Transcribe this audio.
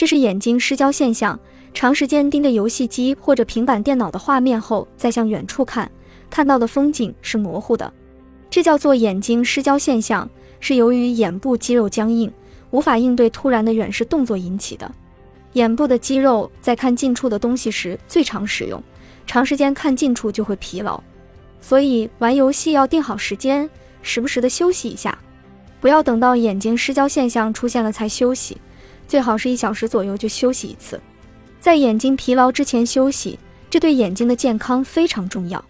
这是眼睛失焦现象。长时间盯着游戏机或者平板电脑的画面后，再向远处看，看到的风景是模糊的，这叫做眼睛失焦现象，是由于眼部肌肉僵硬，无法应对突然的远视动作引起的。眼部的肌肉在看近处的东西时最常使用，长时间看近处就会疲劳，所以玩游戏要定好时间，时不时的休息一下，不要等到眼睛失焦现象出现了才休息，最好是一小时左右就休息一次，在眼睛疲劳之前休息，这对眼睛的健康非常重要。